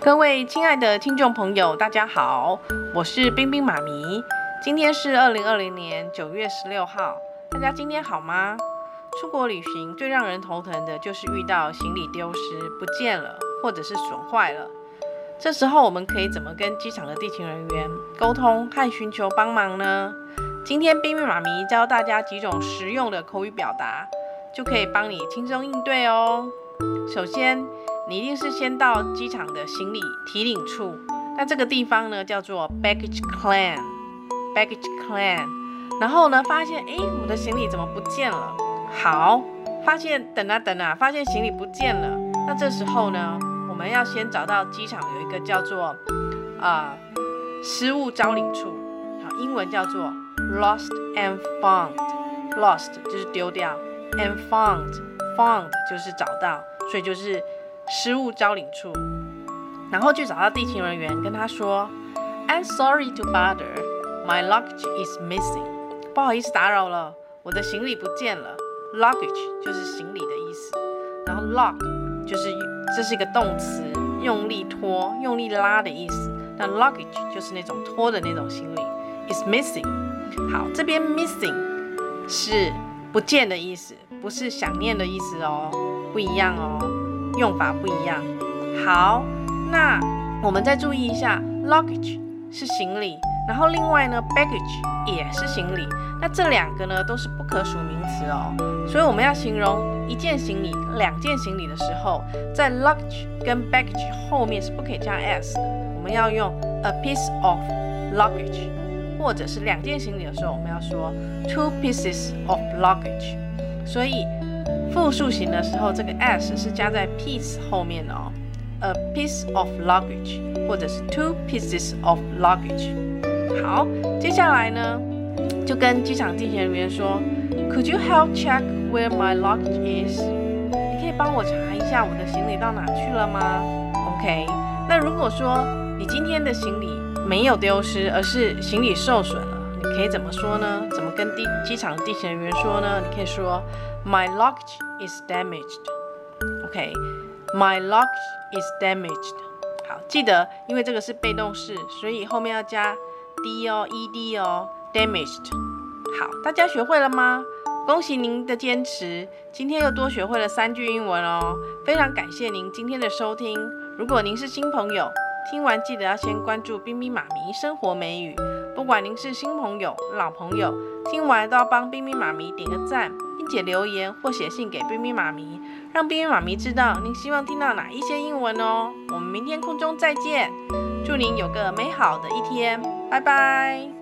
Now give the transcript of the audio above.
各位亲爱的听众朋友，大家好，我是冰冰妈咪。今天是二零二零年九月十六号，大家今天好吗？出国旅行最让人头疼的就是遇到行李丢失、不见了，或者是损坏了。这时候我们可以怎么跟机场的地勤人员沟通和寻求帮忙呢？今天冰冰妈咪教大家几种实用的口语表达，就可以帮你轻松应对哦。首先，你一定是先到机场的行李提领处，那这个地方呢叫做 baggage claim，baggage claim。然后呢，发现诶，我的行李怎么不见了？好，发现等啊等啊，发现行李不见了。那这时候呢，我们要先找到机场有一个叫做啊失物招领处，好，英文叫做 lost and found，lost 就是丢掉，and found，found 就是找到，所以就是失物招领处。然后去找到地勤人员，跟他说，I'm sorry to bother, my luggage is missing。不好意思打扰了，我的行李不见了。Luggage 就是行李的意思，然后 lock 就是这是一个动词，用力拖、用力拉的意思。那 luggage 就是那种拖的那种行李。Is missing。好，这边 missing 是不见的意思，不是想念的意思哦，不一样哦，用法不一样。好，那我们再注意一下，luggage 是行李，然后另外呢，baggage 也是行李。那这两个呢都是不可数名词哦，所以我们要形容一件行李、两件行李的时候，在 luggage 跟 baggage 后面是不可以加 s 的，我们要用 a piece of luggage，或者是两件行李的时候，我们要说 two pieces of luggage。所以复数型的时候，这个 s 是加在 piece 后面的哦，a piece of luggage，或者是 two pieces of luggage。好，接下来呢？就跟机场地勤人员说，Could you help check where my luggage is？你可以帮我查一下我的行李到哪去了吗？OK。那如果说你今天的行李没有丢失，而是行李受损了，你可以怎么说呢？怎么跟地机场地勤人员说呢？你可以说，My luggage is damaged。OK，My luggage is damaged。好，记得因为这个是被动式，所以后面要加 d 哦，ed 哦。Damaged，好，大家学会了吗？恭喜您的坚持，今天又多学会了三句英文哦。非常感谢您今天的收听。如果您是新朋友，听完记得要先关注冰冰妈咪生活美语。不管您是新朋友、老朋友，听完都要帮冰冰妈咪点个赞，写留言或写信给冰冰妈咪，让冰冰妈咪知道您希望听到哪一些英文哦。我们明天空中再见，祝您有个美好的一天，拜拜。